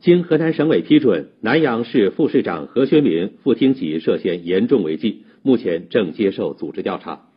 经河南省委批准，南阳市副市长何学民副厅级涉嫌严重违纪，目前正接受组织调查。